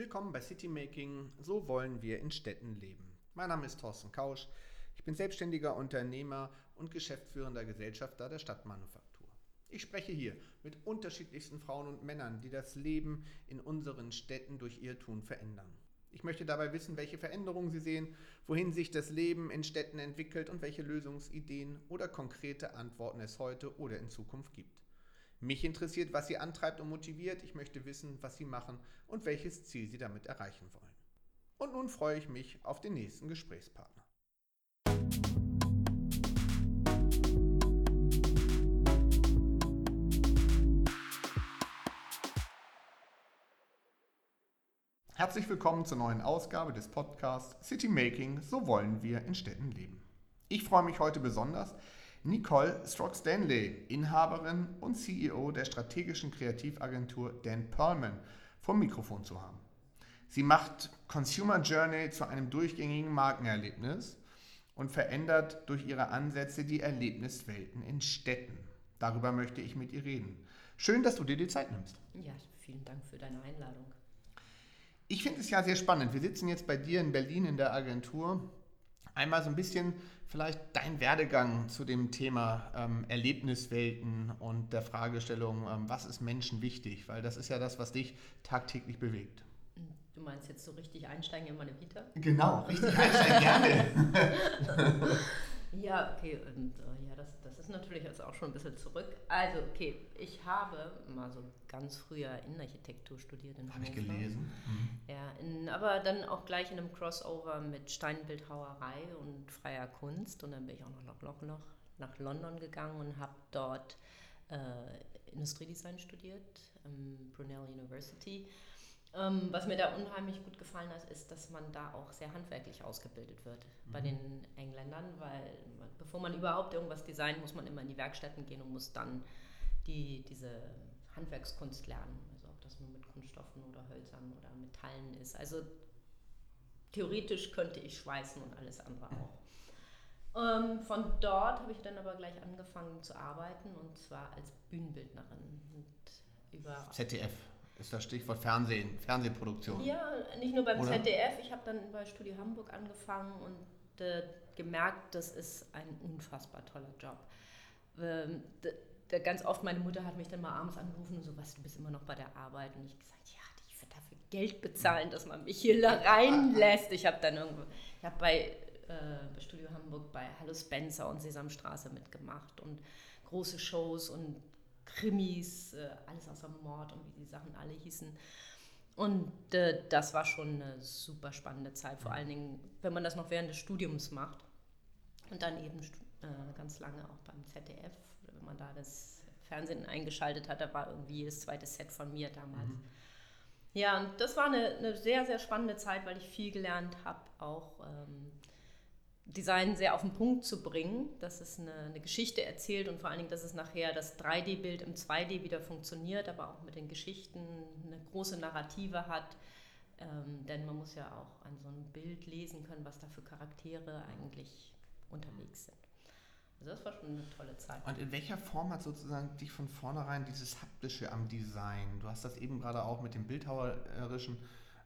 Willkommen bei Citymaking, so wollen wir in Städten leben. Mein Name ist Thorsten Kausch, ich bin selbstständiger Unternehmer und geschäftsführender Gesellschafter der Stadtmanufaktur. Ich spreche hier mit unterschiedlichsten Frauen und Männern, die das Leben in unseren Städten durch ihr Tun verändern. Ich möchte dabei wissen, welche Veränderungen Sie sehen, wohin sich das Leben in Städten entwickelt und welche Lösungsideen oder konkrete Antworten es heute oder in Zukunft gibt. Mich interessiert, was Sie antreibt und motiviert. Ich möchte wissen, was Sie machen und welches Ziel Sie damit erreichen wollen. Und nun freue ich mich auf den nächsten Gesprächspartner. Herzlich willkommen zur neuen Ausgabe des Podcasts City Making, so wollen wir in Städten leben. Ich freue mich heute besonders, Nicole Strock-Stanley, Inhaberin und CEO der strategischen Kreativagentur Dan Perlman, vom Mikrofon zu haben. Sie macht Consumer Journey zu einem durchgängigen Markenerlebnis und verändert durch ihre Ansätze die Erlebniswelten in Städten. Darüber möchte ich mit ihr reden. Schön, dass du dir die Zeit nimmst. Ja, vielen Dank für deine Einladung. Ich finde es ja sehr spannend. Wir sitzen jetzt bei dir in Berlin in der Agentur. Einmal so ein bisschen vielleicht dein Werdegang zu dem Thema ähm, Erlebniswelten und der Fragestellung, ähm, was ist Menschen wichtig? Weil das ist ja das, was dich tagtäglich bewegt. Du meinst jetzt so richtig einsteigen in meine Vita? Genau, richtig einsteigen, gerne. ja, okay, und äh, ja, das, das ist natürlich jetzt auch schon ein bisschen zurück. Also, okay, ich habe mal so ganz früher Innenarchitektur studiert in Habe ich gelesen. Mhm. Ja, in, aber dann auch gleich in einem Crossover mit Steinbildhauerei und freier Kunst. Und dann bin ich auch noch, noch, noch nach London gegangen und habe dort äh, Industriedesign studiert, am Brunel University. Ähm, was mir da unheimlich gut gefallen hat, ist, dass man da auch sehr handwerklich ausgebildet wird mhm. bei den Engländern, weil bevor man überhaupt irgendwas designt, muss man immer in die Werkstätten gehen und muss dann die, diese Handwerkskunst lernen. Also ob das nur mit Kunststoffen oder Hölzern oder Metallen ist. Also theoretisch könnte ich schweißen und alles andere auch. Ähm, von dort habe ich dann aber gleich angefangen zu arbeiten und zwar als Bühnenbildnerin. über ZDF ist das Stichwort Fernsehen, Fernsehproduktion. Ja, nicht nur beim Oder? ZDF. Ich habe dann bei Studio Hamburg angefangen und äh, gemerkt, das ist ein unfassbar toller Job. Ähm, ganz oft, meine Mutter hat mich dann mal abends angerufen und so, was, du bist immer noch bei der Arbeit. Und ich gesagt, ja, ich würde dafür Geld bezahlen, dass man mich hier reinlässt. Ich habe dann irgendwo, ich habe bei, äh, bei Studio Hamburg bei Hallo Spencer und Sesamstraße mitgemacht und große Shows und Krimis, äh, alles außer Mord und wie die Sachen alle hießen. Und äh, das war schon eine super spannende Zeit, vor allen Dingen, wenn man das noch während des Studiums macht. Und dann eben äh, ganz lange auch beim ZDF, wenn man da das Fernsehen eingeschaltet hat, da war irgendwie jedes zweite Set von mir damals. Mhm. Ja, und das war eine, eine, sehr, sehr spannende Zeit, weil ich viel gelernt habe, auch ähm, Design sehr auf den Punkt zu bringen, dass es eine, eine, Geschichte erzählt und vor allen Dingen, dass es nachher das 3D-Bild im 2D wieder funktioniert, aber auch mit den Geschichten eine große Narrative hat. Ähm, denn man muss ja auch an so einem Bild lesen können, was da für Charaktere eigentlich unterwegs sind. Also das war schon eine tolle Zeit. Und in welcher Form hat sozusagen dich von vornherein dieses Haptische am Design? Du hast das eben gerade auch mit dem Bildhauerischen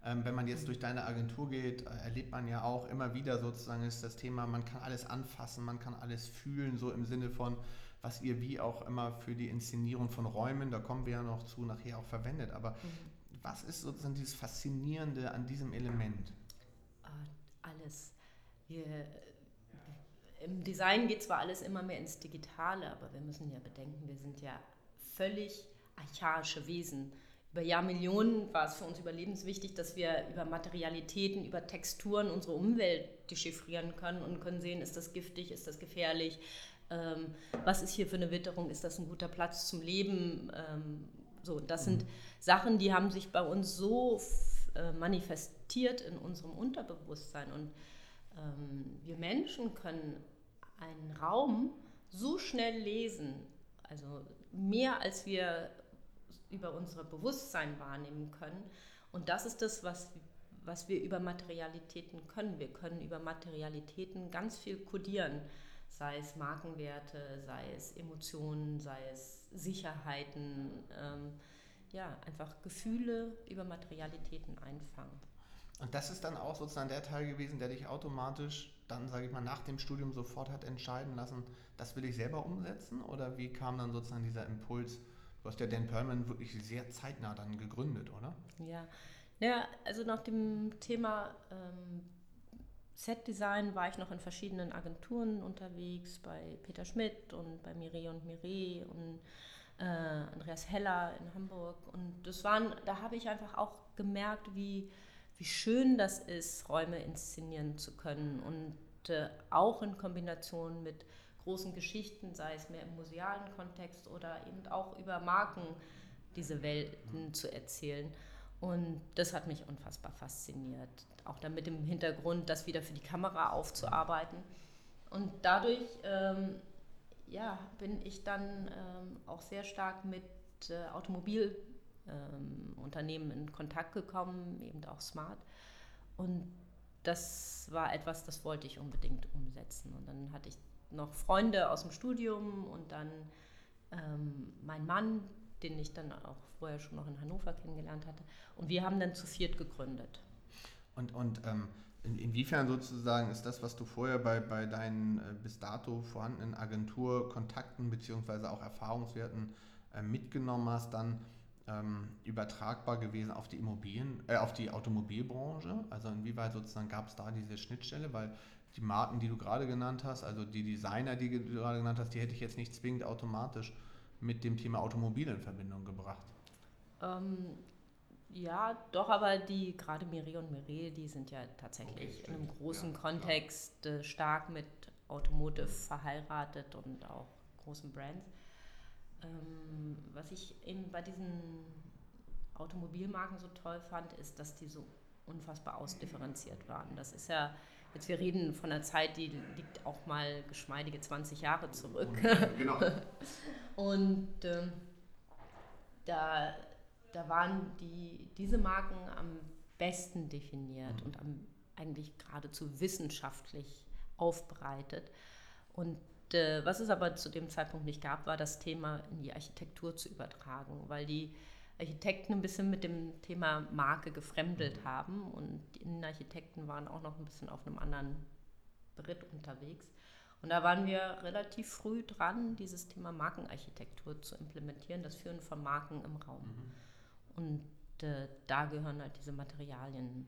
ähm, wenn man jetzt durch deine Agentur geht, äh, erlebt man ja auch immer wieder sozusagen ist das Thema, man kann alles anfassen, man kann alles fühlen, so im Sinne von, was ihr wie auch immer für die Inszenierung von Räumen, da kommen wir ja noch zu, nachher auch verwendet. Aber mhm. was ist sozusagen dieses Faszinierende an diesem Element? Äh, alles. Wir, Im Design geht zwar alles immer mehr ins Digitale, aber wir müssen ja bedenken, wir sind ja völlig archaische Wesen über Jahrmillionen war es für uns überlebenswichtig, dass wir über Materialitäten, über Texturen unsere Umwelt dechiffrieren können und können sehen, ist das giftig, ist das gefährlich, ähm, was ist hier für eine Witterung, ist das ein guter Platz zum Leben. Ähm, so, das sind mhm. Sachen, die haben sich bei uns so äh, manifestiert in unserem Unterbewusstsein und ähm, wir Menschen können einen Raum so schnell lesen, also mehr als wir über unser Bewusstsein wahrnehmen können. Und das ist das, was, was wir über Materialitäten können. Wir können über Materialitäten ganz viel kodieren, sei es Markenwerte, sei es Emotionen, sei es Sicherheiten. Ähm, ja, einfach Gefühle über Materialitäten einfangen. Und das ist dann auch sozusagen der Teil gewesen, der dich automatisch dann, sage ich mal, nach dem Studium sofort hat entscheiden lassen, das will ich selber umsetzen? Oder wie kam dann sozusagen dieser Impuls? Du hast ja Dan Perlman wirklich sehr zeitnah dann gegründet, oder? Ja, ja also nach dem Thema ähm, Set-Design war ich noch in verschiedenen Agenturen unterwegs, bei Peter Schmidt und bei Mireille und Mireille und äh, Andreas Heller in Hamburg. Und das waren, da habe ich einfach auch gemerkt, wie, wie schön das ist, Räume inszenieren zu können und äh, auch in Kombination mit großen Geschichten, sei es mehr im musealen Kontext oder eben auch über Marken diese Welten zu erzählen. Und das hat mich unfassbar fasziniert. Auch dann mit dem Hintergrund, das wieder für die Kamera aufzuarbeiten. Und dadurch ähm, ja, bin ich dann ähm, auch sehr stark mit äh, Automobilunternehmen ähm, in Kontakt gekommen, eben auch Smart. Und das war etwas, das wollte ich unbedingt umsetzen. Und dann hatte ich noch Freunde aus dem Studium und dann ähm, mein Mann, den ich dann auch vorher schon noch in Hannover kennengelernt hatte. Und wir haben dann zu viert gegründet. Und, und ähm, in, inwiefern sozusagen ist das, was du vorher bei, bei deinen äh, bis dato vorhandenen Agenturkontakten bzw. auch Erfahrungswerten äh, mitgenommen hast, dann ähm, übertragbar gewesen auf die Immobilien, äh, auf die Automobilbranche? Also inwieweit sozusagen gab es da diese Schnittstelle? Weil die Marken, die du gerade genannt hast, also die Designer, die du gerade genannt hast, die hätte ich jetzt nicht zwingend automatisch mit dem Thema Automobil in Verbindung gebracht. Ähm, ja, doch, aber die, gerade Miri und Mire, die sind ja tatsächlich okay, in einem großen ja, Kontext äh, stark mit Automotive verheiratet und auch großen Brands. Ähm, was ich eben bei diesen Automobilmarken so toll fand, ist, dass die so unfassbar ausdifferenziert waren. Das ist ja, jetzt wir reden von einer Zeit, die liegt auch mal geschmeidige 20 Jahre zurück. Genau. und äh, da da waren die, diese Marken am besten definiert mhm. und am, eigentlich geradezu wissenschaftlich aufbereitet. Und was es aber zu dem Zeitpunkt nicht gab, war das Thema in die Architektur zu übertragen, weil die Architekten ein bisschen mit dem Thema Marke gefremdelt mhm. haben und die Innenarchitekten waren auch noch ein bisschen auf einem anderen Beritt unterwegs. Und da waren wir relativ früh dran, dieses Thema Markenarchitektur zu implementieren, das Führen von Marken im Raum. Mhm. Und äh, da gehören halt diese Materialien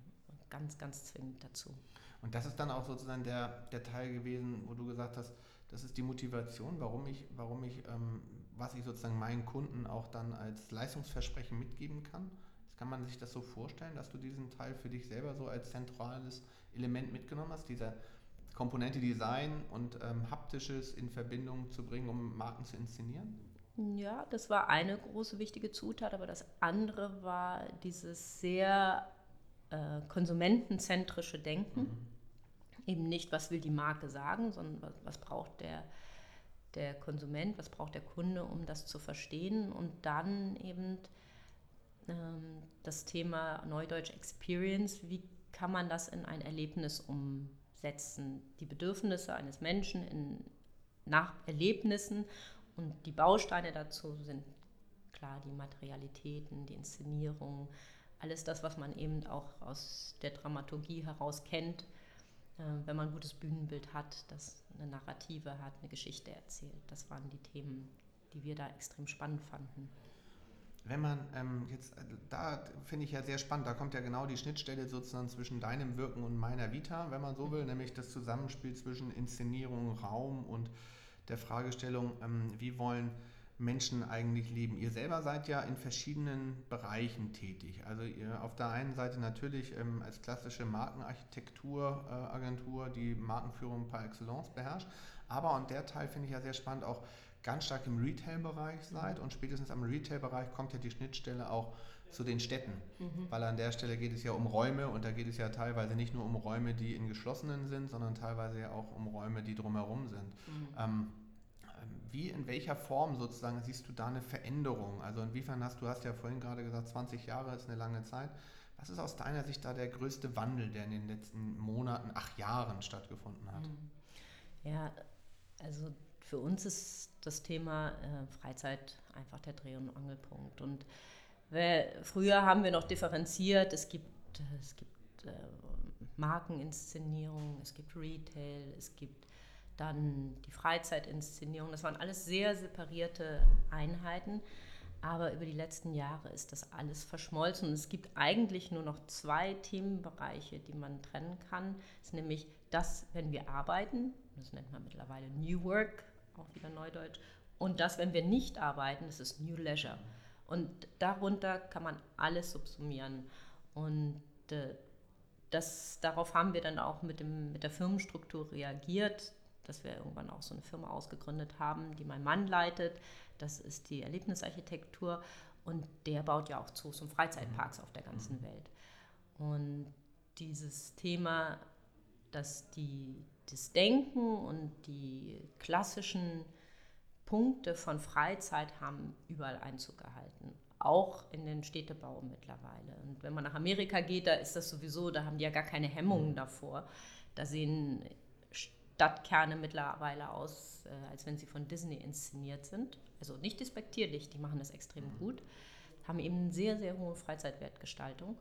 ganz, ganz zwingend dazu. Und das ist dann auch sozusagen der, der Teil gewesen, wo du gesagt hast, das ist die Motivation, warum ich, warum ich, ähm, was ich sozusagen meinen Kunden auch dann als Leistungsversprechen mitgeben kann. Das kann man sich das so vorstellen, dass du diesen Teil für dich selber so als zentrales Element mitgenommen hast, dieser Komponente Design und ähm, Haptisches in Verbindung zu bringen, um Marken zu inszenieren? Ja, das war eine große wichtige Zutat, aber das andere war dieses sehr äh, konsumentenzentrische Denken. Mhm. Eben nicht, was will die Marke sagen, sondern was, was braucht der, der Konsument, was braucht der Kunde, um das zu verstehen. Und dann eben ähm, das Thema Neudeutsch Experience, wie kann man das in ein Erlebnis umsetzen? Die Bedürfnisse eines Menschen in, nach Erlebnissen und die Bausteine dazu sind klar die Materialitäten, die Inszenierung, alles das, was man eben auch aus der Dramaturgie heraus kennt, wenn man ein gutes Bühnenbild hat, das eine Narrative hat, eine Geschichte erzählt. Das waren die Themen, die wir da extrem spannend fanden. Wenn man ähm, jetzt, äh, da finde ich ja sehr spannend, da kommt ja genau die Schnittstelle sozusagen zwischen deinem Wirken und meiner Vita, wenn man so will, nämlich das Zusammenspiel zwischen Inszenierung, Raum und der Fragestellung, ähm, wie wollen Menschen eigentlich leben. Ihr selber seid ja in verschiedenen Bereichen tätig. Also ihr auf der einen Seite natürlich ähm, als klassische Markenarchitekturagentur, äh, die Markenführung par excellence beherrscht, aber und der Teil finde ich ja sehr spannend, auch ganz stark im Retail-Bereich seid und spätestens am Retail-Bereich kommt ja die Schnittstelle auch zu den Städten, mhm. weil an der Stelle geht es ja um Räume und da geht es ja teilweise nicht nur um Räume, die in geschlossenen sind, sondern teilweise ja auch um Räume, die drumherum sind. Mhm. Ähm, wie, in welcher Form sozusagen siehst du da eine Veränderung? Also inwiefern hast du hast ja vorhin gerade gesagt, 20 Jahre ist eine lange Zeit. Was ist aus deiner Sicht da der größte Wandel, der in den letzten Monaten, acht Jahren stattgefunden hat? Mhm. Ja, also für uns ist das Thema äh, Freizeit einfach der Dreh- und Angelpunkt. Und Weil früher haben wir noch differenziert, es gibt, es gibt äh, Markeninszenierung, es gibt Retail, es gibt dann die Freizeitinszenierung. Das waren alles sehr separierte Einheiten. Aber über die letzten Jahre ist das alles verschmolzen. Es gibt eigentlich nur noch zwei Themenbereiche, die man trennen kann. Das ist nämlich das, wenn wir arbeiten, das nennt man mittlerweile New Work, auch wieder Neudeutsch, und das, wenn wir nicht arbeiten, das ist New Leisure. Und darunter kann man alles subsumieren. Und äh, das, darauf haben wir dann auch mit, dem, mit der Firmenstruktur reagiert, dass wir irgendwann auch so eine Firma ausgegründet haben, die mein Mann leitet. Das ist die Erlebnisarchitektur und der baut ja auch Zoos und Freizeitparks auf der ganzen Welt. Und dieses Thema, dass die, das Denken und die klassischen Punkte von Freizeit haben überall Einzug gehalten. Auch in den Städtebau mittlerweile. Und wenn man nach Amerika geht, da ist das sowieso, da haben die ja gar keine Hemmungen mhm. davor. Da sehen Stadtkerne mittlerweile aus, äh, als wenn sie von Disney inszeniert sind. Also nicht despektierlich, die machen das extrem mhm. gut. Haben eben eine sehr, sehr hohe Freizeitwertgestaltung.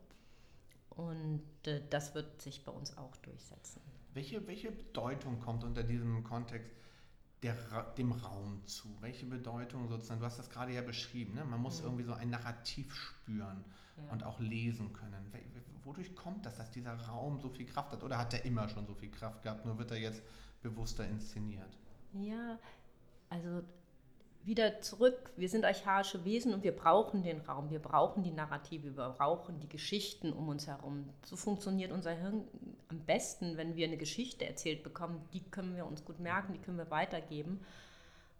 Und äh, das wird sich bei uns auch durchsetzen. Welche, welche Bedeutung kommt unter diesem Kontext der, dem Raum zu? Welche Bedeutung sozusagen, du hast das gerade ja beschrieben, ne? man muss mhm. irgendwie so ein Narrativ spüren ja. und auch lesen können. Wodurch kommt das, dass dieser Raum so viel Kraft hat? Oder hat er immer schon so viel Kraft gehabt, nur wird er jetzt bewusster inszeniert? Ja, also wieder zurück, wir sind archaische Wesen und wir brauchen den Raum, wir brauchen die Narrative, wir brauchen die Geschichten um uns herum. So funktioniert unser Hirn am besten, wenn wir eine Geschichte erzählt bekommen. Die können wir uns gut merken, die können wir weitergeben.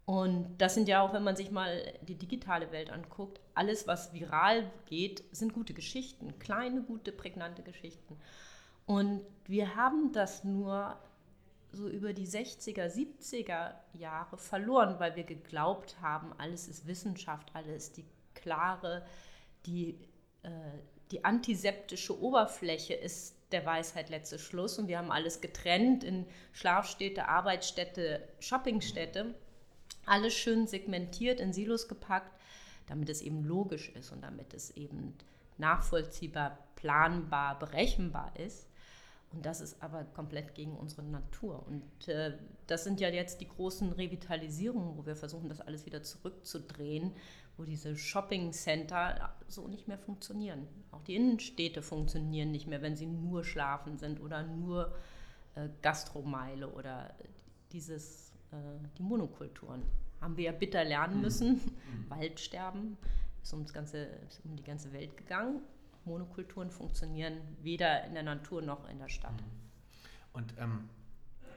Und das sind ja auch, wenn man sich mal die digitale Welt anguckt, alles, was viral geht, sind gute Geschichten, kleine, gute, prägnante Geschichten. Und wir haben das nur so über die 60er, 70er Jahre verloren, weil wir geglaubt haben, alles ist Wissenschaft, alles die klare, die, äh, die antiseptische Oberfläche ist der Weisheit letzter Schluss und wir haben alles getrennt in Schlafstädte, Arbeitsstätte, Shoppingstätte, alles schön segmentiert, in Silos gepackt, damit es eben logisch ist und damit es eben nachvollziehbar, planbar, berechenbar ist. Und das ist aber komplett gegen unsere Natur. Und äh, das sind ja jetzt die großen Revitalisierungen, wo wir versuchen, das alles wieder zurückzudrehen, wo diese Shopping-Center so nicht mehr funktionieren. Auch die Innenstädte funktionieren nicht mehr, wenn sie nur schlafen sind oder nur äh, Gastromeile oder dieses, äh, die Monokulturen. Haben wir ja bitter lernen mhm. müssen. Mhm. Waldsterben ist, ums ganze, ist um die ganze Welt gegangen. Monokulturen funktionieren weder in der Natur noch in der Stadt. Mhm. Und ähm,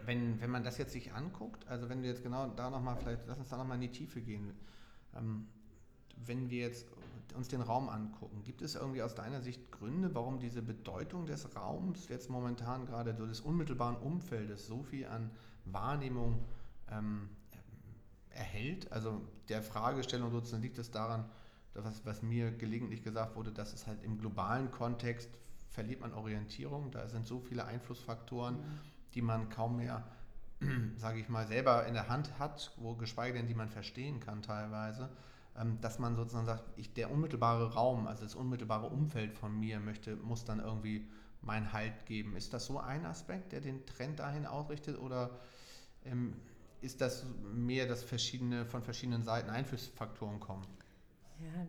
wenn, wenn man das jetzt sich anguckt, also wenn wir jetzt genau da nochmal, vielleicht lass uns da nochmal in die Tiefe gehen. Ähm, wenn wir jetzt uns den Raum angucken, gibt es irgendwie aus deiner Sicht Gründe, warum diese Bedeutung des Raums jetzt momentan gerade so des unmittelbaren Umfeldes so viel an Wahrnehmung ähm, erhält? Also der Fragestellung sozusagen liegt es daran, was, was mir gelegentlich gesagt wurde, dass es halt im globalen Kontext verliert man Orientierung. Da sind so viele Einflussfaktoren, mhm. die man kaum mehr, sage ich mal, selber in der Hand hat, wo geschweige denn, die man verstehen kann teilweise, ähm, dass man sozusagen sagt, ich, der unmittelbare Raum, also das unmittelbare Umfeld von mir möchte, muss dann irgendwie meinen Halt geben. Ist das so ein Aspekt, der den Trend dahin ausrichtet oder ähm, ist das mehr, dass verschiedene, von verschiedenen Seiten Einflussfaktoren kommen? Ja,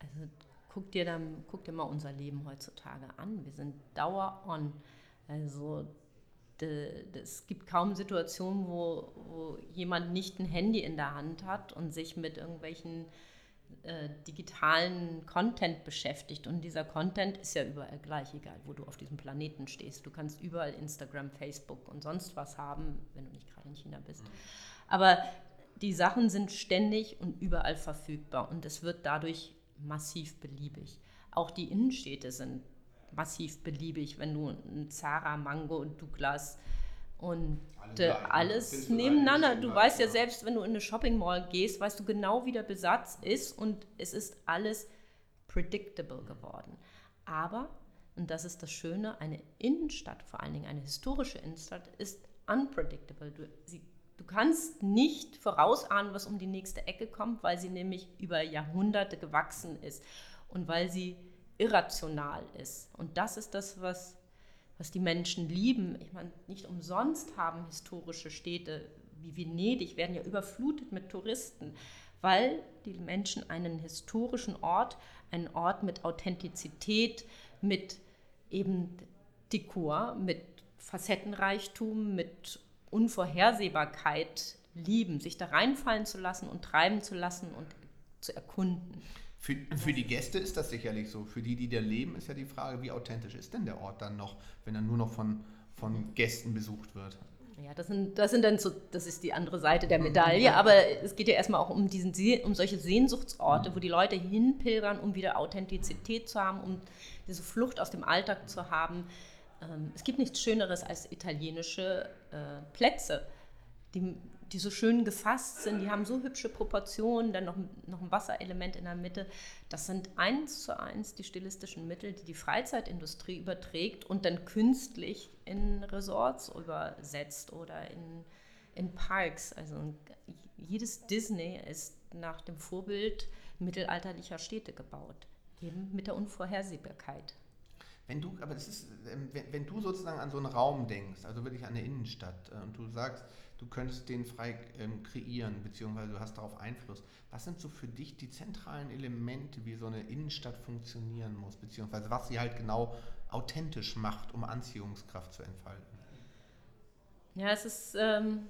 also guck dir, dann, guck dir mal unser Leben heutzutage an. Wir sind dauer on. Also es gibt kaum Situationen, wo, wo jemand nicht ein Handy in der Hand hat und sich mit irgendwelchen äh, digitalen Content beschäftigt. Und dieser Content ist ja überall gleich, egal wo du auf diesem Planeten stehst. Du kannst überall Instagram, Facebook und sonst was haben, wenn du nicht gerade in China bist. Aber die Sachen sind ständig und überall verfügbar und es wird dadurch massiv beliebig. Auch die Innenstädte sind massiv beliebig, wenn du ein Zara, Mango und Douglas und äh, alles nebeneinander. Du weißt ja selbst, wenn du in eine Shopping Mall gehst, weißt du genau, wie der Besatz ist und es ist alles predictable geworden. Aber, und das ist das Schöne, eine Innenstadt, vor allen Dingen eine historische Innenstadt, ist unpredictable. Du, sie Du kannst nicht vorausahnen, was um die nächste Ecke kommt, weil sie nämlich über Jahrhunderte gewachsen ist. und weil sie irrational ist. Und das ist das, was, was die Menschen lieben. Ich meine, nicht umsonst haben historische Städte wie Venedig, werden ja überflutet mit Touristen, weil die Menschen einen historischen Ort, einen Ort mit Authentizität, mit eben Dekor, mit Facettenreichtum, mit Unvorhersehbarkeit lieben, sich da reinfallen zu lassen und treiben zu lassen und zu erkunden. Für, für die Gäste ist das sicherlich so. Für die, die da leben, ist ja die Frage, wie authentisch ist denn der Ort dann noch, wenn er nur noch von, von Gästen besucht wird? Ja, das sind, das sind dann so, das ist die andere Seite der Medaille, aber es geht ja erstmal auch um diesen um solche Sehnsuchtsorte, wo die Leute hinpilgern, um wieder Authentizität zu haben, um diese Flucht aus dem Alltag zu haben. Ähm, es gibt nichts Schöneres als italienische äh, Plätze, die die so schön gefasst sind, die haben so hübsche Proportionen, dann noch, noch ein Wasserelement in der Mitte. Das sind eins zu eins die stilistischen Mittel, die die Freizeitindustrie überträgt und dann künstlich in Resorts übersetzt oder in, in Parks. Also jedes Disney ist nach dem Vorbild mittelalterlicher Städte gebaut, eben mit der Unvorhersehbarkeit. Wenn du, aber das ist, ähm, wenn, wenn du sozusagen an so einen Raum denkst, also wirklich an eine Innenstadt, äh, und du sagst, du könntest den frei ähm, kreieren, beziehungsweise du hast darauf Einfluss. Was sind so für dich die zentralen Elemente, wie so eine Innenstadt funktionieren muss, beziehungsweise was sie halt genau authentisch macht, um Anziehungskraft zu entfalten? Ja, es ist, ähm,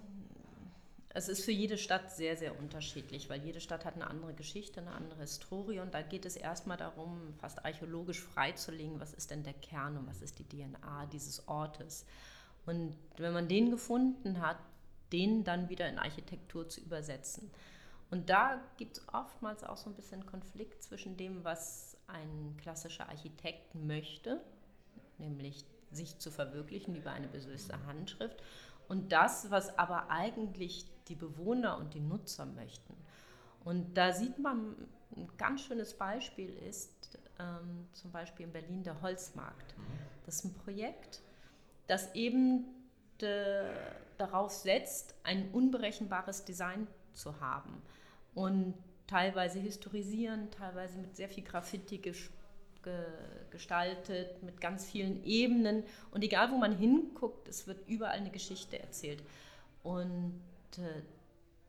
es ist für jede Stadt sehr, sehr unterschiedlich, weil jede Stadt hat eine andere Geschichte, eine andere Historie und da geht es erstmal darum, fast archäologisch freizulegen, was ist denn der Kern und was ist die DNA dieses Ortes. Und wenn man den gefunden hat, den dann wieder in Architektur zu übersetzen. Und da gibt es oftmals auch so ein bisschen Konflikt zwischen dem, was ein klassischer Architekt möchte, nämlich sich zu verwirklichen über eine besöste Handschrift, und das, was aber eigentlich die Bewohner und die Nutzer möchten. Und da sieht man, ein ganz schönes Beispiel ist ähm, zum Beispiel in Berlin der Holzmarkt. Das ist ein Projekt, das eben de, darauf setzt, ein unberechenbares Design zu haben und teilweise historisieren, teilweise mit sehr viel Graffiti ge gestaltet, mit ganz vielen Ebenen. Und egal, wo man hinguckt, es wird überall eine Geschichte erzählt. Und äh,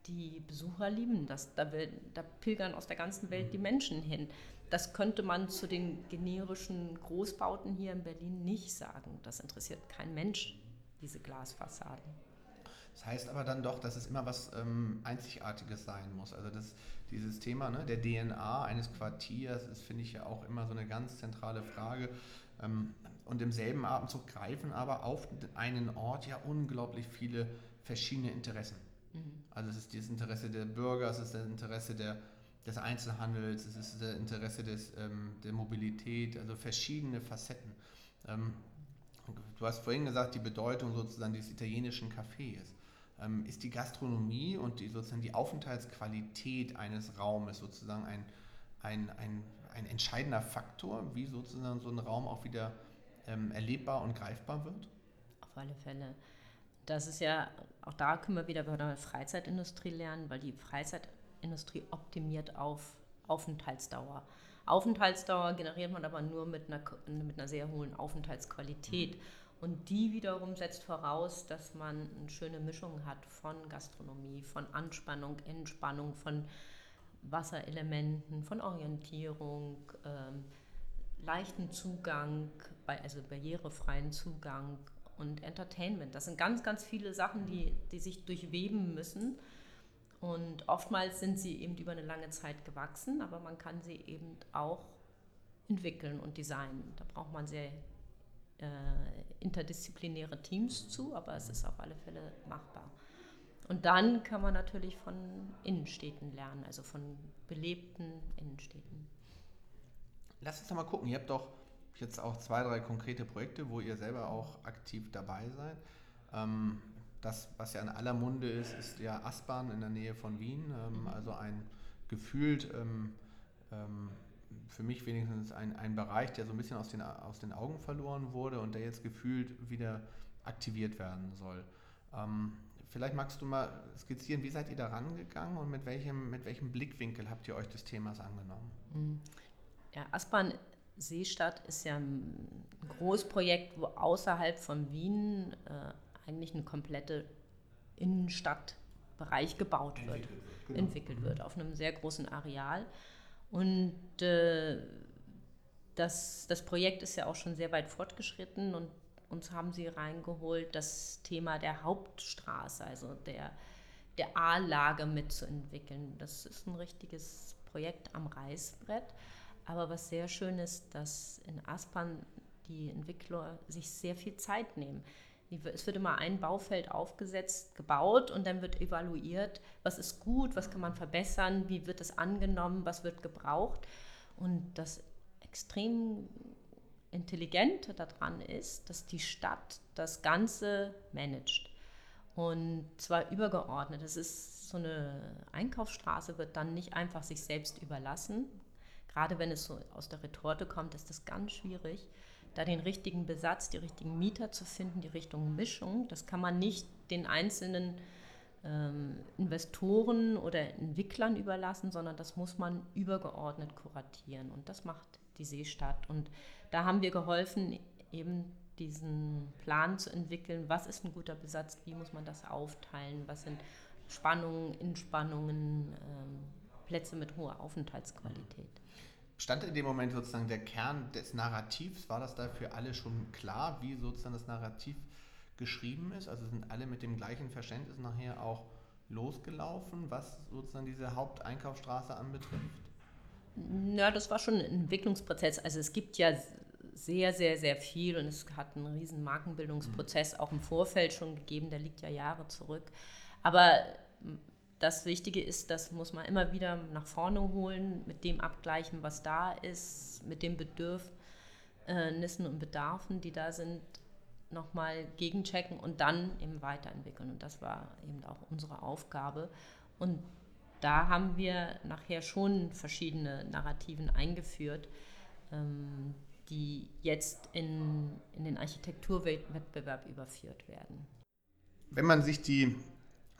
die Besucher lieben das. Da, will, da pilgern aus der ganzen Welt die Menschen hin. Das könnte man zu den generischen Großbauten hier in Berlin nicht sagen. Das interessiert kein Mensch, diese Glasfassaden. Das heißt aber dann doch, dass es immer was ähm, Einzigartiges sein muss. Also das, dieses Thema ne, der DNA eines Quartiers ist, finde ich ja auch immer so eine ganz zentrale Frage. Ähm, und im selben Atemzug greifen aber auf einen Ort ja unglaublich viele verschiedene Interessen. Mhm. Also es ist das Interesse der Bürger, es ist das Interesse der, des Einzelhandels, es ist das Interesse des, ähm, der Mobilität, also verschiedene Facetten. Ähm, du hast vorhin gesagt, die Bedeutung sozusagen des italienischen Cafés ähm, ist die Gastronomie und die, sozusagen die Aufenthaltsqualität eines Raumes sozusagen ein, ein, ein, ein entscheidender Faktor, wie sozusagen so ein Raum auch wieder ähm, erlebbar und greifbar wird? Auf alle Fälle. Das ist ja, auch da können wir wieder bei der Freizeitindustrie lernen, weil die Freizeitindustrie optimiert auf Aufenthaltsdauer. Aufenthaltsdauer generiert man aber nur mit einer, mit einer sehr hohen Aufenthaltsqualität. Mhm. Und die wiederum setzt voraus, dass man eine schöne Mischung hat von Gastronomie, von Anspannung, Entspannung, von Wasserelementen, von Orientierung, ähm, leichten Zugang, also barrierefreien Zugang und Entertainment. Das sind ganz, ganz viele Sachen, die, die sich durchweben müssen. Und oftmals sind sie eben über eine lange Zeit gewachsen, aber man kann sie eben auch entwickeln und designen. Da braucht man sehr äh, interdisziplinäre Teams zu, aber es ist auf alle Fälle machbar. Und dann kann man natürlich von Innenstädten lernen, also von belebten Innenstädten. Lass uns doch mal gucken. Ihr habt doch jetzt auch zwei, drei konkrete Projekte, wo ihr selber auch aktiv dabei seid. Ähm, das, was ja in aller Munde ist, ist ja Aspern in der Nähe von Wien, ähm, mhm. also ein gefühlt ähm, für mich wenigstens ein, ein Bereich, der so ein bisschen aus den, aus den Augen verloren wurde und der jetzt gefühlt wieder aktiviert werden soll. Ähm, vielleicht magst du mal skizzieren, wie seid ihr da rangegangen und mit welchem, mit welchem Blickwinkel habt ihr euch des Themas angenommen? Mhm. Ja, Aspern Seestadt ist ja ein Großprojekt, wo außerhalb von Wien äh, eigentlich eine komplette Innenstadtbereich gebaut wird, entwickelt wird, genau. entwickelt wird auf einem sehr großen Areal. Und äh, das, das Projekt ist ja auch schon sehr weit fortgeschritten und uns haben sie reingeholt, das Thema der Hauptstraße, also der, der A-Lage mitzuentwickeln. Das ist ein richtiges Projekt am Reißbrett. Aber was sehr schön ist, dass in Aspern die Entwickler sich sehr viel Zeit nehmen. Es wird immer ein Baufeld aufgesetzt, gebaut und dann wird evaluiert, was ist gut, was kann man verbessern, wie wird es angenommen, was wird gebraucht. Und das extrem Intelligente daran ist, dass die Stadt das Ganze managt. Und zwar übergeordnet. Es ist so eine Einkaufsstraße, wird dann nicht einfach sich selbst überlassen. Gerade wenn es so aus der Retorte kommt, ist das ganz schwierig, da den richtigen Besatz, die richtigen Mieter zu finden, die richtige Mischung. Das kann man nicht den einzelnen ähm, Investoren oder Entwicklern überlassen, sondern das muss man übergeordnet kuratieren. Und das macht die Seestadt. Und da haben wir geholfen, eben diesen Plan zu entwickeln, was ist ein guter Besatz, wie muss man das aufteilen, was sind Spannungen, Inspannungen, ähm, Plätze mit hoher Aufenthaltsqualität. Stand in dem Moment sozusagen der Kern des Narrativs? War das da für alle schon klar, wie sozusagen das Narrativ geschrieben ist? Also sind alle mit dem gleichen Verständnis nachher auch losgelaufen, was sozusagen diese Haupteinkaufsstraße anbetrifft? Ja, das war schon ein Entwicklungsprozess. Also es gibt ja sehr, sehr, sehr viel und es hat einen riesen Markenbildungsprozess auch im Vorfeld schon gegeben, der liegt ja Jahre zurück. Aber das Wichtige ist, das muss man immer wieder nach vorne holen, mit dem abgleichen, was da ist, mit den Bedürfnissen und Bedarfen, die da sind, nochmal gegenchecken und dann eben weiterentwickeln. Und das war eben auch unsere Aufgabe. Und da haben wir nachher schon verschiedene Narrativen eingeführt, ähm, die jetzt in, in den Architekturwettbewerb überführt werden. Wenn man sich die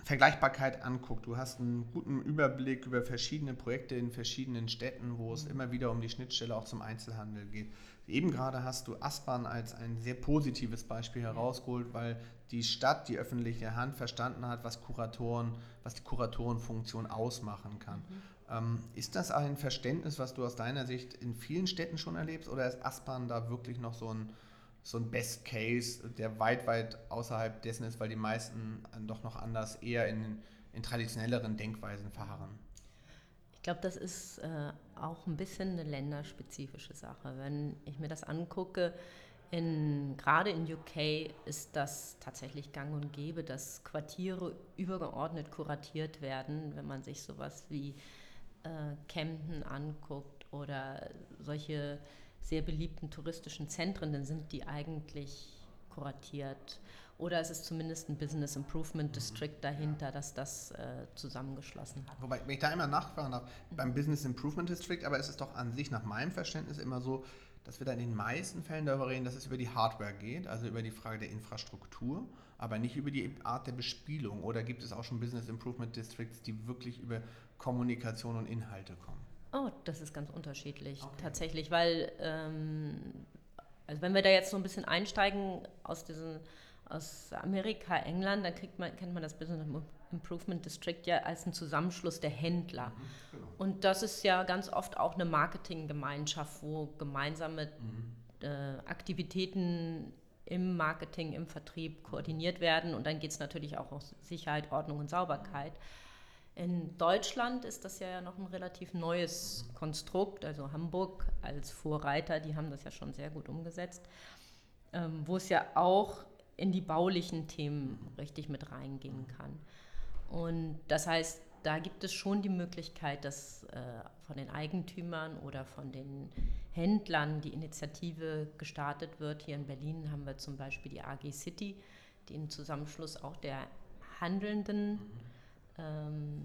Vergleichbarkeit anguckt, du hast einen guten Überblick über verschiedene Projekte in verschiedenen Städten, wo es immer wieder um die Schnittstelle auch zum Einzelhandel geht. Eben gerade hast du Aspern als ein sehr positives Beispiel herausgeholt, weil die Stadt, die öffentliche Hand verstanden hat, was Kuratoren, was die Kuratorenfunktion ausmachen kann. Mhm. Ähm, ist das ein Verständnis, was du aus deiner Sicht in vielen Städten schon erlebst, oder ist Aspern da wirklich noch so ein, so ein Best Case, der weit, weit außerhalb dessen ist, weil die meisten doch noch anders eher in, in traditionelleren Denkweisen verharren? Ich glaube, das ist äh, auch ein bisschen eine länderspezifische Sache. Wenn ich mir das angucke, in, gerade in UK ist das tatsächlich gang und gäbe, dass Quartiere übergeordnet kuratiert werden, wenn man sich sowas wie äh, Camden anguckt oder solche sehr beliebten touristischen Zentren, dann sind die eigentlich kuratiert oder es ist zumindest ein Business Improvement District dahinter, dass das äh, zusammengeschlossen hat. Wobei, wenn ich da immer nachfragen darf, beim Business Improvement District, aber es ist doch an sich nach meinem Verständnis immer so, dass wir da in den meisten Fällen darüber reden, dass es über die Hardware geht, also über die Frage der Infrastruktur, aber nicht über die Art der Bespielung. Oder gibt es auch schon Business Improvement Districts, die wirklich über Kommunikation und Inhalte kommen? Oh, das ist ganz unterschiedlich okay. tatsächlich, weil ähm, also wenn wir da jetzt so ein bisschen einsteigen aus diesen aus Amerika, England, dann kriegt man, kennt man das Business Improvement District ja als einen Zusammenschluss der Händler. Mhm, genau. Und das ist ja ganz oft auch eine Marketinggemeinschaft, wo gemeinsame mhm. äh, Aktivitäten im Marketing, im Vertrieb koordiniert werden. Und dann geht es natürlich auch um Sicherheit, Ordnung und Sauberkeit. In Deutschland ist das ja noch ein relativ neues Konstrukt. Also Hamburg als Vorreiter, die haben das ja schon sehr gut umgesetzt. Ähm, wo es ja auch in die baulichen Themen richtig mit reingehen kann. Und das heißt, da gibt es schon die Möglichkeit, dass äh, von den Eigentümern oder von den Händlern die Initiative gestartet wird. Hier in Berlin haben wir zum Beispiel die AG City, die im Zusammenschluss auch der handelnden ähm,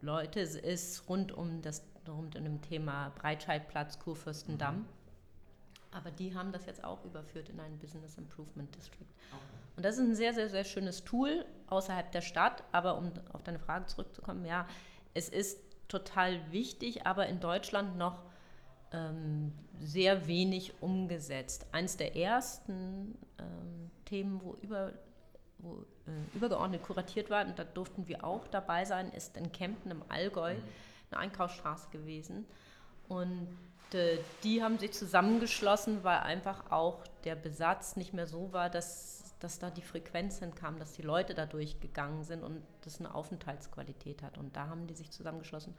Leute ist rund um das rund um dem Thema Breitscheidplatz, Kurfürstendamm. Mhm. Aber die haben das jetzt auch überführt in einen Business Improvement District. Okay. Und das ist ein sehr, sehr, sehr schönes Tool außerhalb der Stadt. Aber um auf deine Frage zurückzukommen, ja, es ist total wichtig, aber in Deutschland noch ähm, sehr wenig umgesetzt. Eins der ersten ähm, Themen, wo, über, wo äh, übergeordnet kuratiert war, und da durften wir auch dabei sein, ist in Kempten im Allgäu eine Einkaufsstraße gewesen. Und äh, die haben sich zusammengeschlossen, weil einfach auch der Besatz nicht mehr so war, dass, dass da die Frequenz hinkam, dass die Leute da durchgegangen sind und das eine Aufenthaltsqualität hat. Und da haben die sich zusammengeschlossen,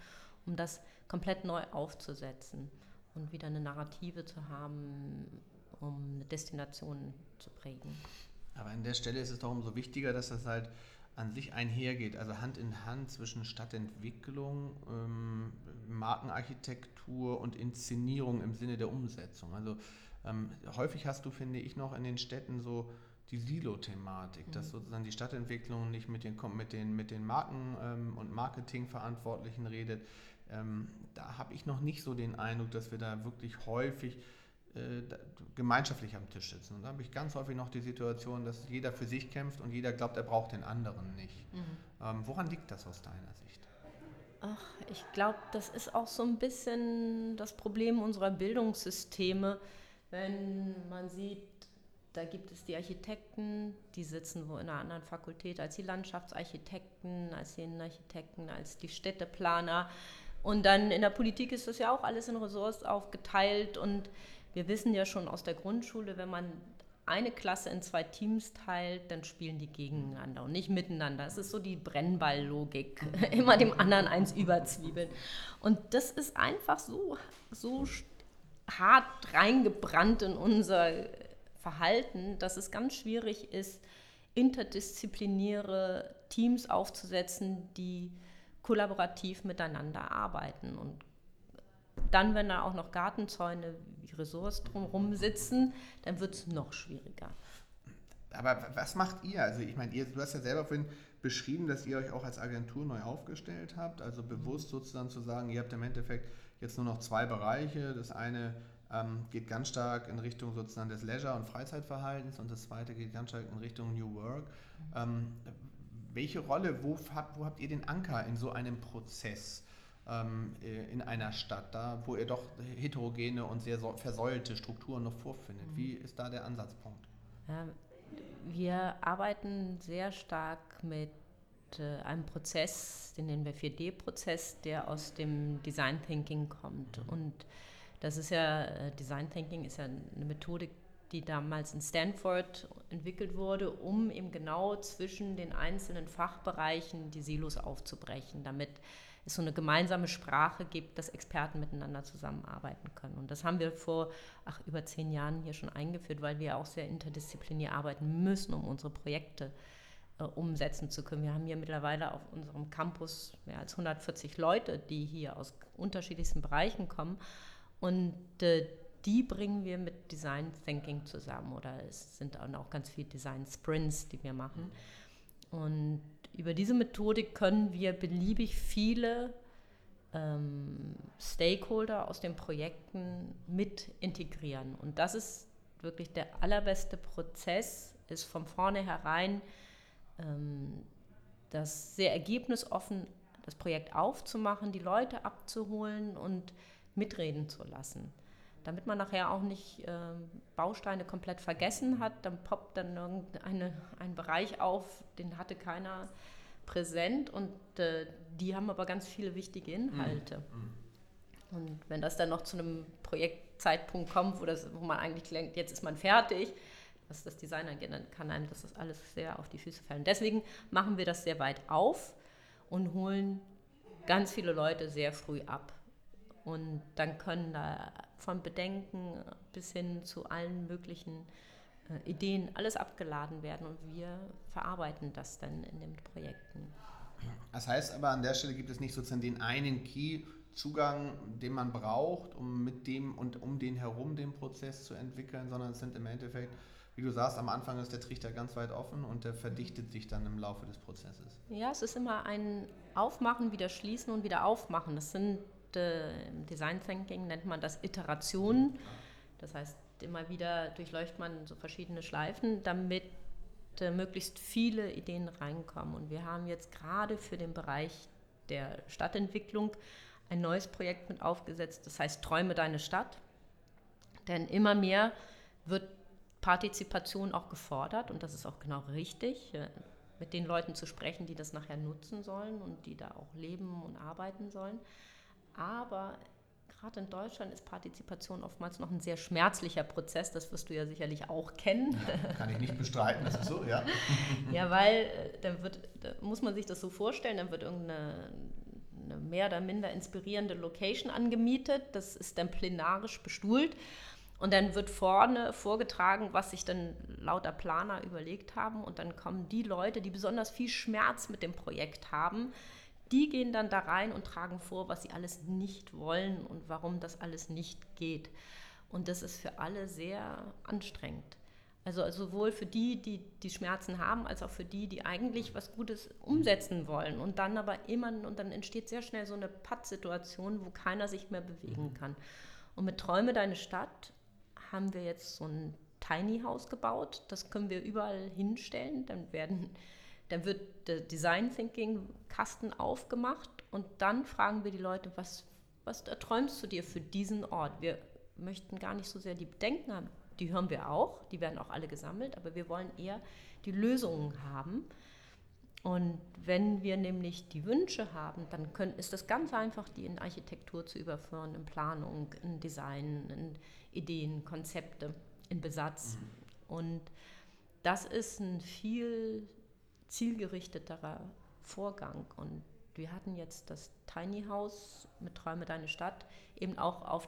um das komplett neu aufzusetzen und wieder eine Narrative zu haben, um eine Destination zu prägen. Aber an der Stelle ist es doch umso wichtiger, dass das halt an sich einhergeht, also Hand in Hand zwischen Stadtentwicklung, ähm, Markenarchitektur und Inszenierung im Sinne der Umsetzung. Also ähm, häufig hast du, finde ich, noch in den Städten so die Silo-Thematik, mhm. dass sozusagen die Stadtentwicklung nicht mit den, mit den, mit den Marken- ähm, und Marketingverantwortlichen redet. Ähm, da habe ich noch nicht so den Eindruck, dass wir da wirklich häufig gemeinschaftlich am Tisch sitzen. Und da habe ich ganz häufig noch die Situation, dass jeder für sich kämpft und jeder glaubt, er braucht den anderen nicht. Mhm. Ähm, woran liegt das aus deiner Sicht? Ach, ich glaube, das ist auch so ein bisschen das Problem unserer Bildungssysteme, wenn man sieht, da gibt es die Architekten, die sitzen wo in einer anderen Fakultät als die Landschaftsarchitekten, als die Innenarchitekten, als die Städteplaner. Und dann in der Politik ist das ja auch alles in Ressorts aufgeteilt und wir wissen ja schon aus der Grundschule, wenn man eine Klasse in zwei Teams teilt, dann spielen die gegeneinander und nicht miteinander. Es ist so die Brennballlogik, immer dem anderen eins überzwiebeln. Und das ist einfach so, so hart reingebrannt in unser Verhalten, dass es ganz schwierig ist, interdisziplinäre Teams aufzusetzen, die kollaborativ miteinander arbeiten. Und dann, wenn da auch noch Gartenzäune wie Ressorts drumherum sitzen, dann wird es noch schwieriger. Aber was macht ihr? Also ich meine, du hast ja selber vorhin beschrieben, dass ihr euch auch als Agentur neu aufgestellt habt, also bewusst sozusagen zu sagen, ihr habt im Endeffekt jetzt nur noch zwei Bereiche. Das eine ähm, geht ganz stark in Richtung sozusagen des Leisure- und Freizeitverhaltens und das zweite geht ganz stark in Richtung New Work. Ähm, welche Rolle, wo, wo habt ihr den Anker in so einem Prozess? Ähm, äh, in einer Stadt, da wo ihr doch heterogene und sehr versäulte Strukturen noch vorfindet. Mhm. Wie ist da der Ansatzpunkt? Ja, wir arbeiten sehr stark mit äh, einem Prozess, den nennen wir 4D-Prozess, der aus dem Design Thinking kommt. Mhm. Und das ist ja, äh, Design Thinking ist ja eine Methodik, die damals in Stanford entwickelt wurde, um eben genau zwischen den einzelnen Fachbereichen die Silos aufzubrechen, damit es so eine gemeinsame Sprache gibt, dass Experten miteinander zusammenarbeiten können. Und das haben wir vor ach, über zehn Jahren hier schon eingeführt, weil wir auch sehr interdisziplinär arbeiten müssen, um unsere Projekte äh, umsetzen zu können. Wir haben hier mittlerweile auf unserem Campus mehr als 140 Leute, die hier aus unterschiedlichsten Bereichen kommen. Und äh, die bringen wir mit Design Thinking zusammen oder es sind auch ganz viele Design Sprints, die wir machen. Und über diese Methodik können wir beliebig viele ähm, Stakeholder aus den Projekten mit integrieren. Und das ist wirklich der allerbeste Prozess, ist von vornherein ähm, das sehr ergebnisoffen das Projekt aufzumachen, die Leute abzuholen und mitreden zu lassen damit man nachher auch nicht äh, Bausteine komplett vergessen hat. Dann poppt dann irgendein ein Bereich auf, den hatte keiner präsent und äh, die haben aber ganz viele wichtige Inhalte. Mhm. Und wenn das dann noch zu einem Projektzeitpunkt kommt, wo, das, wo man eigentlich denkt, jetzt ist man fertig, was das Design angeht, dann kann einem das alles sehr auf die Füße fallen. Deswegen machen wir das sehr weit auf und holen ganz viele Leute sehr früh ab. Und dann können da von Bedenken bis hin zu allen möglichen äh, Ideen alles abgeladen werden und wir verarbeiten das dann in den Projekten. Das heißt aber, an der Stelle gibt es nicht sozusagen den einen Key-Zugang, den man braucht, um mit dem und um den herum den Prozess zu entwickeln, sondern es sind im Endeffekt, wie du sagst, am Anfang ist der Trichter ganz weit offen und der verdichtet sich dann im Laufe des Prozesses. Ja, es ist immer ein Aufmachen, wieder schließen und wieder aufmachen. Das sind äh, im Design Thinking nennt man das Iterationen. Das heißt, immer wieder durchläuft man so verschiedene Schleifen, damit äh, möglichst viele Ideen reinkommen. Und wir haben jetzt gerade für den Bereich der Stadtentwicklung ein neues Projekt mit aufgesetzt, das heißt Träume deine Stadt. Denn immer mehr wird Partizipation auch gefordert und das ist auch genau richtig, äh, mit den Leuten zu sprechen, die das nachher nutzen sollen und die da auch leben und arbeiten sollen. Aber gerade in Deutschland ist Partizipation oftmals noch ein sehr schmerzlicher Prozess. Das wirst du ja sicherlich auch kennen. Ja, kann ich nicht bestreiten, das ist so, ja. ja, weil äh, da, wird, da muss man sich das so vorstellen, dann wird irgendeine eine mehr oder minder inspirierende Location angemietet. Das ist dann plenarisch bestuhlt. Und dann wird vorne vorgetragen, was sich dann lauter Planer überlegt haben. Und dann kommen die Leute, die besonders viel Schmerz mit dem Projekt haben, die gehen dann da rein und tragen vor, was sie alles nicht wollen und warum das alles nicht geht. Und das ist für alle sehr anstrengend. Also sowohl für die, die die Schmerzen haben, als auch für die, die eigentlich was Gutes umsetzen wollen. Und dann aber immer, und dann entsteht sehr schnell so eine Pattsituation, wo keiner sich mehr bewegen mhm. kann. Und mit Träume deine Stadt haben wir jetzt so ein Tiny House gebaut. Das können wir überall hinstellen. Dann werden dann wird der Design Thinking Kasten aufgemacht und dann fragen wir die Leute, was, was erträumst du dir für diesen Ort? Wir möchten gar nicht so sehr die Bedenken haben, die hören wir auch, die werden auch alle gesammelt, aber wir wollen eher die Lösungen haben. Und wenn wir nämlich die Wünsche haben, dann können, ist das ganz einfach, die in Architektur zu überführen, in Planung, in Design, in Ideen, Konzepte, in Besatz. Mhm. Und das ist ein viel zielgerichteterer Vorgang. Und wir hatten jetzt das Tiny House mit Träume Deine Stadt eben auch auf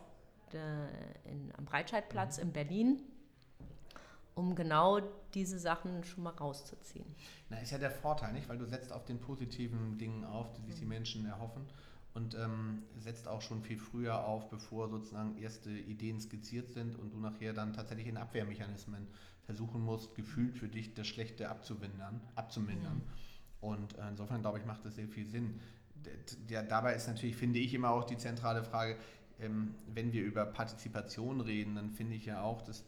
der, in, am Breitscheidplatz mhm. in Berlin, um genau diese Sachen schon mal rauszuziehen. Na, ist ja der Vorteil, nicht? Weil du setzt auf den positiven Dingen auf, die sich die mhm. Menschen erhoffen und ähm, setzt auch schon viel früher auf, bevor sozusagen erste Ideen skizziert sind und du nachher dann tatsächlich in Abwehrmechanismen versuchen musst, gefühlt für dich das Schlechte abzuwindern, abzumindern. Mhm. Und äh, insofern, glaube ich, macht das sehr viel Sinn. Der, dabei ist natürlich, finde ich, immer auch die zentrale Frage, ähm, wenn wir über Partizipation reden, dann finde ich ja auch, dass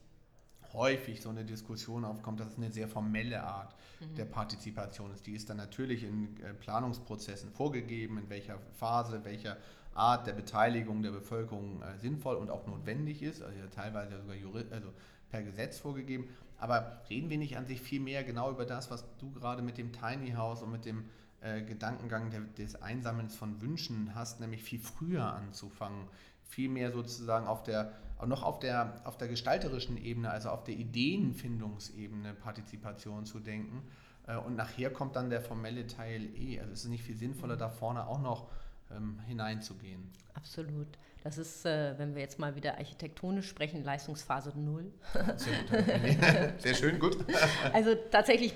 häufig so eine Diskussion aufkommt, dass es eine sehr formelle Art mhm. der Partizipation ist. Die ist dann natürlich in äh, Planungsprozessen vorgegeben, in welcher Phase, welcher Art der Beteiligung der Bevölkerung äh, sinnvoll und auch notwendig ist, also ja, teilweise sogar also per Gesetz vorgegeben. Aber reden wir nicht an sich viel mehr genau über das, was du gerade mit dem Tiny House und mit dem äh, Gedankengang der, des Einsammelns von Wünschen hast, nämlich viel früher anzufangen, viel mehr sozusagen auf der, noch auf der, auf der gestalterischen Ebene, also auf der Ideenfindungsebene Partizipation zu denken. Äh, und nachher kommt dann der formelle Teil eh. Also es ist nicht viel sinnvoller, da vorne auch noch ähm, hineinzugehen. Absolut. Das ist, äh, wenn wir jetzt mal wieder architektonisch sprechen, Leistungsphase 0. Sehr, schön, gut. Also tatsächlich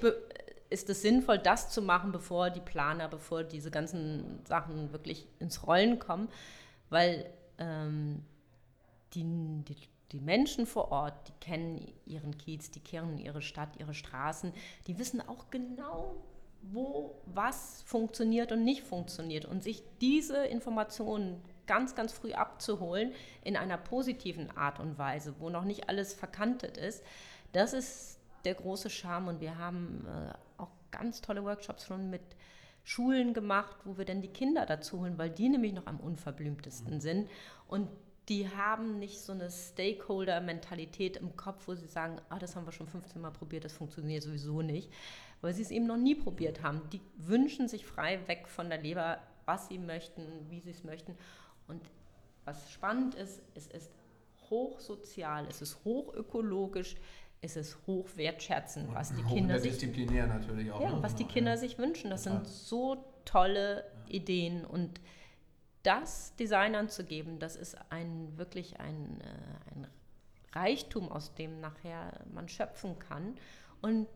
ist es sinnvoll, das zu machen, bevor die Planer, bevor diese ganzen Sachen wirklich ins Rollen kommen, weil ähm, die, die, die Menschen vor Ort, die kennen ihren Kiez, die kennen ihre Stadt, ihre Straßen, die wissen auch genau, wo was funktioniert und nicht funktioniert. Und sich diese Informationen ganz, ganz früh abzuholen in einer positiven Art und Weise, wo noch nicht alles verkantet ist, das ist der große Charme. Und wir haben äh, auch ganz tolle Workshops schon mit Schulen gemacht, wo wir dann die Kinder dazu holen, weil die nämlich noch am unverblümtesten mhm. sind. Und die haben nicht so eine Stakeholder-Mentalität im Kopf, wo sie sagen, ah, das haben wir schon 15 Mal probiert, das funktioniert sowieso nicht weil sie es eben noch nie probiert haben. Die wünschen sich frei weg von der Leber, was sie möchten, wie sie es möchten. Und was spannend ist, es ist hochsozial, es ist hochökologisch, es ist hochwertschätzend, was die Kinder sich natürlich auch. Ja, ne? was die Kinder ja. sich wünschen. Das sind so tolle ja. Ideen und das Designern zu geben, das ist ein wirklich ein, äh, ein Reichtum, aus dem nachher man schöpfen kann. Und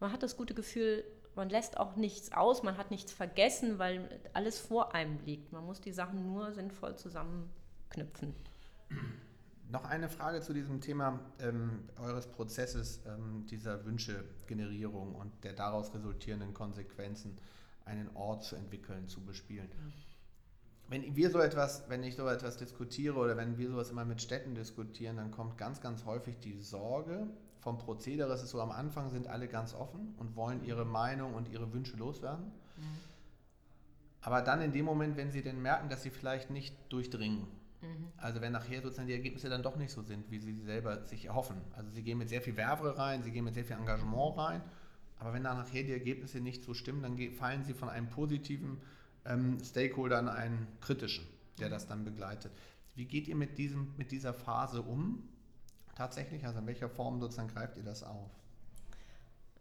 man hat das gute Gefühl, man lässt auch nichts aus, man hat nichts vergessen, weil alles vor einem liegt. Man muss die Sachen nur sinnvoll zusammenknüpfen. Noch eine Frage zu diesem Thema ähm, eures Prozesses ähm, dieser Wünschegenerierung und der daraus resultierenden Konsequenzen, einen Ort zu entwickeln, zu bespielen. Mhm. Wenn wir so etwas, wenn ich so etwas diskutiere oder wenn wir sowas immer mit Städten diskutieren, dann kommt ganz, ganz häufig die Sorge, vom Prozedere ist es so, am Anfang sind alle ganz offen und wollen ihre Meinung und ihre Wünsche loswerden. Mhm. Aber dann in dem Moment, wenn sie denn merken, dass sie vielleicht nicht durchdringen, mhm. also wenn nachher sozusagen die Ergebnisse dann doch nicht so sind, wie sie selber sich erhoffen. Also sie gehen mit sehr viel Werbe rein, sie gehen mit sehr viel Engagement rein, aber wenn dann nachher die Ergebnisse nicht so stimmen, dann fallen sie von einem positiven ähm, Stakeholder an einen kritischen, der das dann begleitet. Wie geht ihr mit, diesem, mit dieser Phase um? Tatsächlich, also in welcher Form sozusagen greift ihr das auf?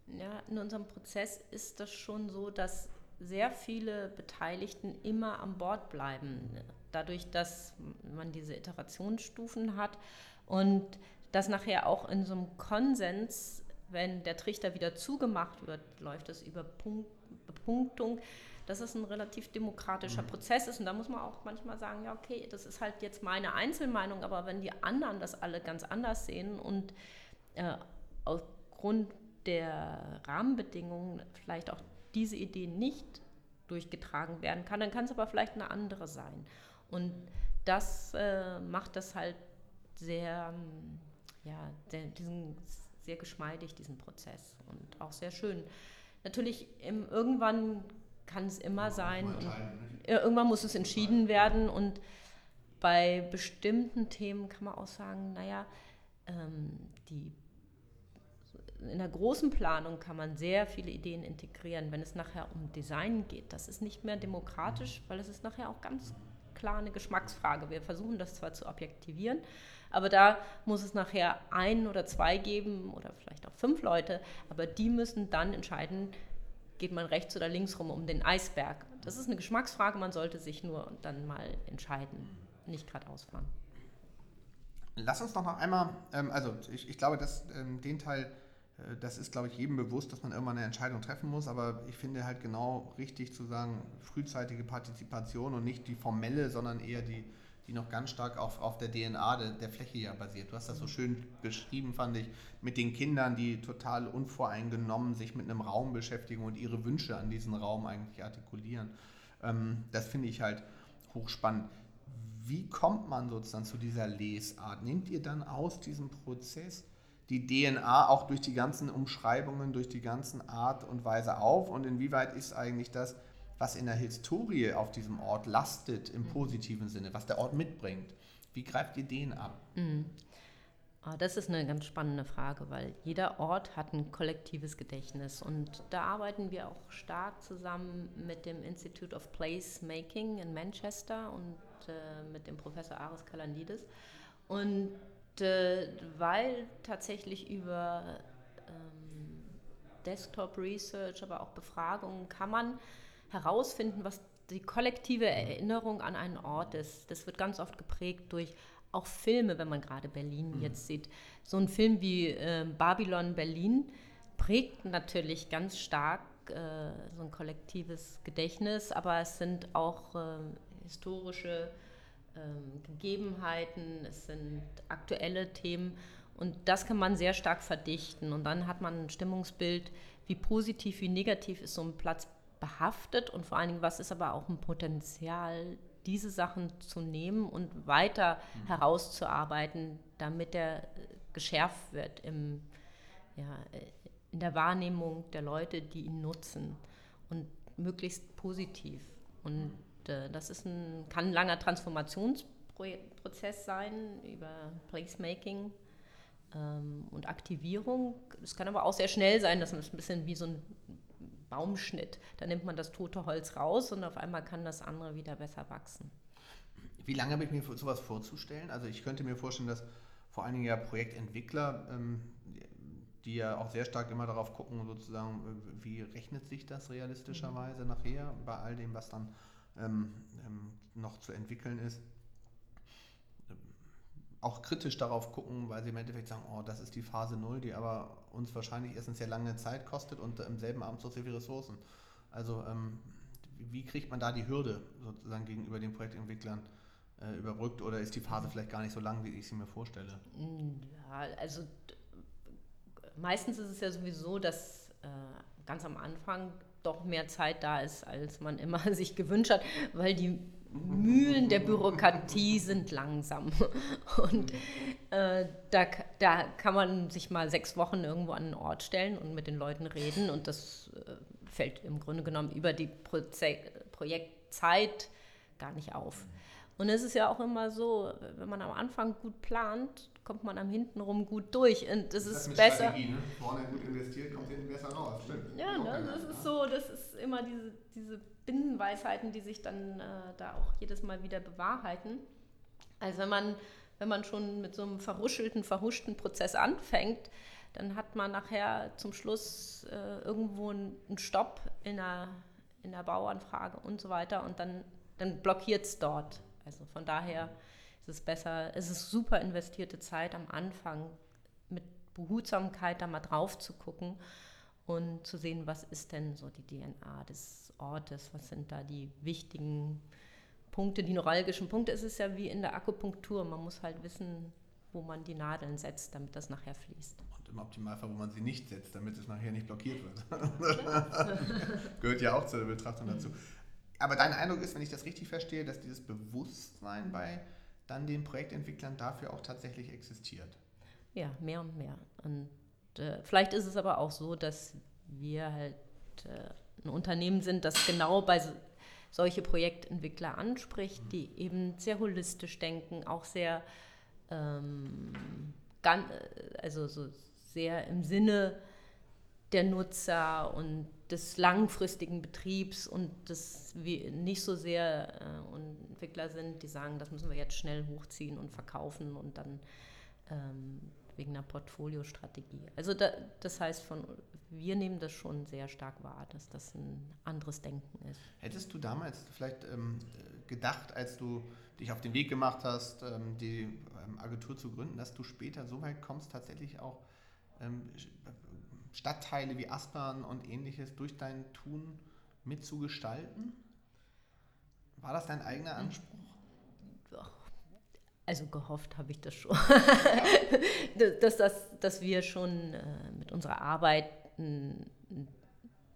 Ja, in unserem Prozess ist das schon so, dass sehr viele Beteiligten immer an Bord bleiben. Dadurch, dass man diese Iterationsstufen hat und dass nachher auch in so einem Konsens, wenn der Trichter wieder zugemacht wird, läuft es über Punkt, Bepunktung, dass es ein relativ demokratischer mhm. Prozess ist. Und da muss man auch manchmal sagen, ja, okay, das ist halt jetzt meine Einzelmeinung, aber wenn die anderen das alle ganz anders sehen und äh, aufgrund der Rahmenbedingungen vielleicht auch diese Idee nicht durchgetragen werden kann, dann kann es aber vielleicht eine andere sein. Und das äh, macht das halt sehr, ja, der, diesen, sehr geschmeidig, diesen Prozess und auch sehr schön. Natürlich, im, irgendwann kann es immer sein, und, irgendwann muss es entschieden werden und bei bestimmten Themen kann man auch sagen, naja, ähm, die in der großen Planung kann man sehr viele Ideen integrieren. Wenn es nachher um Design geht, das ist nicht mehr demokratisch, weil es ist nachher auch ganz klar eine Geschmacksfrage. Wir versuchen das zwar zu objektivieren, aber da muss es nachher ein oder zwei geben oder vielleicht auch fünf Leute, aber die müssen dann entscheiden, geht man rechts oder links rum um den Eisberg. Das ist eine Geschmacksfrage, man sollte sich nur dann mal entscheiden, nicht geradeaus fahren. Lass uns noch einmal, ähm, also ich, ich glaube, dass ähm, den Teil äh, das ist, glaube ich, jedem bewusst, dass man irgendwann eine Entscheidung treffen muss. Aber ich finde halt genau richtig zu sagen, frühzeitige Partizipation und nicht die formelle, sondern eher die, die noch ganz stark auf, auf der DNA der, der Fläche ja basiert. Du hast das so schön beschrieben, fand ich, mit den Kindern, die total unvoreingenommen sich mit einem Raum beschäftigen und ihre Wünsche an diesen Raum eigentlich artikulieren. Ähm, das finde ich halt hochspannend. Wie kommt man sozusagen zu dieser Lesart? Nehmt ihr dann aus diesem Prozess die DNA auch durch die ganzen Umschreibungen, durch die ganzen Art und Weise auf und inwieweit ist eigentlich das, was in der Historie auf diesem Ort lastet im positiven Sinne, was der Ort mitbringt. Wie greift ihr den ab? Mhm. Ah, das ist eine ganz spannende Frage, weil jeder Ort hat ein kollektives Gedächtnis und da arbeiten wir auch stark zusammen mit dem Institute of Place Making in Manchester und äh, mit dem Professor Aris Kalandidis. Und äh, weil tatsächlich über ähm, Desktop Research, aber auch Befragungen kann man herausfinden, was die kollektive Erinnerung an einen Ort ist. Das wird ganz oft geprägt durch auch Filme, wenn man gerade Berlin mhm. jetzt sieht. So ein Film wie äh, Babylon Berlin prägt natürlich ganz stark äh, so ein kollektives Gedächtnis, aber es sind auch äh, historische ähm, Gegebenheiten, es sind aktuelle Themen und das kann man sehr stark verdichten und dann hat man ein Stimmungsbild, wie positiv, wie negativ ist so ein Platz behaftet und vor allen Dingen, was ist aber auch ein Potenzial, diese Sachen zu nehmen und weiter mhm. herauszuarbeiten, damit er geschärft wird im, ja, in der Wahrnehmung der Leute, die ihn nutzen und möglichst positiv. Und äh, das ist ein, kann ein langer Transformationsprozess sein über Placemaking ähm, und Aktivierung. Es kann aber auch sehr schnell sein, dass es ein bisschen wie so ein Baumschnitt. Da nimmt man das tote Holz raus und auf einmal kann das andere wieder besser wachsen. Wie lange habe ich mir sowas vorzustellen? Also ich könnte mir vorstellen, dass vor allen Dingen ja Projektentwickler, ähm, die ja auch sehr stark immer darauf gucken, sozusagen, wie rechnet sich das realistischerweise mhm. nachher bei all dem, was dann ähm, ähm, noch zu entwickeln ist, auch kritisch darauf gucken, weil sie im Endeffekt sagen, oh, das ist die Phase 0, die aber uns wahrscheinlich erstens sehr lange Zeit kostet und im selben Abend so sehr viele Ressourcen. Also ähm, wie kriegt man da die Hürde sozusagen gegenüber den Projektentwicklern äh, überbrückt oder ist die Phase vielleicht gar nicht so lang, wie ich sie mir vorstelle? Ja, also meistens ist es ja sowieso, dass äh, ganz am Anfang doch mehr Zeit da ist, als man immer sich gewünscht hat, weil die Mühlen der Bürokratie sind langsam. Und äh, da, da kann man sich mal sechs Wochen irgendwo an einen Ort stellen und mit den Leuten reden. Und das äh, fällt im Grunde genommen über die Proze Projekt Zeit gar nicht auf. Und es ist ja auch immer so, wenn man am Anfang gut plant, kommt man am hintenrum gut durch. Und das, das ist, besser. Ne? Vorne gut investiert, kommt hinten besser raus. Stimmt. Ja, ne, das ist so, das ist immer diese, diese Binsenweisheiten, die sich dann äh, da auch jedes Mal wieder bewahrheiten. Also wenn man, wenn man schon mit so einem verruschelten, verhuschten Prozess anfängt, dann hat man nachher zum Schluss äh, irgendwo einen Stopp in der, in der Bauanfrage und so weiter und dann, dann blockiert es dort. Also von daher ist es besser, es ist super investierte Zeit am Anfang mit Behutsamkeit da mal drauf zu gucken und zu sehen, was ist denn so die DNA des Ortes, was sind da die wichtigen Punkte, die neuralgischen Punkte. Es ist ja wie in der Akupunktur, man muss halt wissen, wo man die Nadeln setzt, damit das nachher fließt. Und im Optimalfall, wo man sie nicht setzt, damit es nachher nicht blockiert wird. Gehört ja auch zur Betrachtung dazu. Aber dein Eindruck ist, wenn ich das richtig verstehe, dass dieses Bewusstsein bei dann den Projektentwicklern dafür auch tatsächlich existiert. Ja, mehr und mehr. Und äh, vielleicht ist es aber auch so, dass wir halt äh, ein Unternehmen sind, das genau bei so, solche Projektentwickler anspricht, mhm. die eben sehr holistisch denken, auch sehr, ähm, ganz, also so sehr im Sinne der Nutzer und des langfristigen Betriebs und das nicht so sehr äh, Entwickler sind, die sagen, das müssen wir jetzt schnell hochziehen und verkaufen und dann ähm, wegen einer Portfoliostrategie. Also da, das heißt, von, wir nehmen das schon sehr stark wahr, dass das ein anderes Denken ist. Hättest du damals vielleicht ähm, gedacht, als du dich auf den Weg gemacht hast, ähm, die ähm, Agentur zu gründen, dass du später so weit kommst, tatsächlich auch ähm, Stadtteile wie Aspern und ähnliches durch dein Tun mitzugestalten? War das dein eigener Anspruch? Also gehofft habe ich das schon, dass, dass, dass wir schon äh, mit unserer Arbeit einen, einen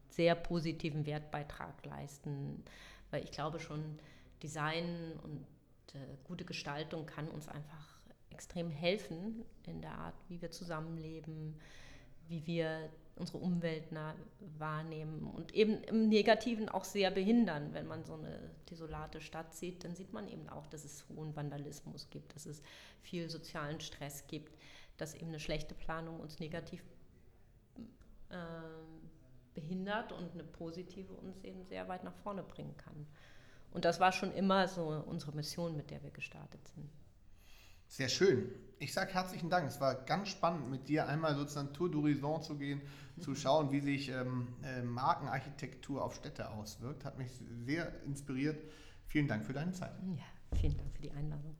sehr positiven Wertbeitrag leisten, weil ich glaube schon, Design und äh, gute Gestaltung kann uns einfach extrem helfen in der Art, wie wir zusammenleben, wie wir unsere Umwelt wahrnehmen und eben im Negativen auch sehr behindern. Wenn man so eine desolate Stadt sieht, dann sieht man eben auch, dass es hohen Vandalismus gibt, dass es viel sozialen Stress gibt, dass eben eine schlechte Planung uns negativ äh, behindert und eine positive uns eben sehr weit nach vorne bringen kann. Und das war schon immer so unsere Mission, mit der wir gestartet sind. Sehr schön. Ich sage herzlichen Dank. Es war ganz spannend, mit dir einmal sozusagen Tour d'Horizon zu gehen, zu schauen, wie sich ähm, äh, Markenarchitektur auf Städte auswirkt. Hat mich sehr inspiriert. Vielen Dank für deine Zeit. Ja, vielen Dank für die Einladung.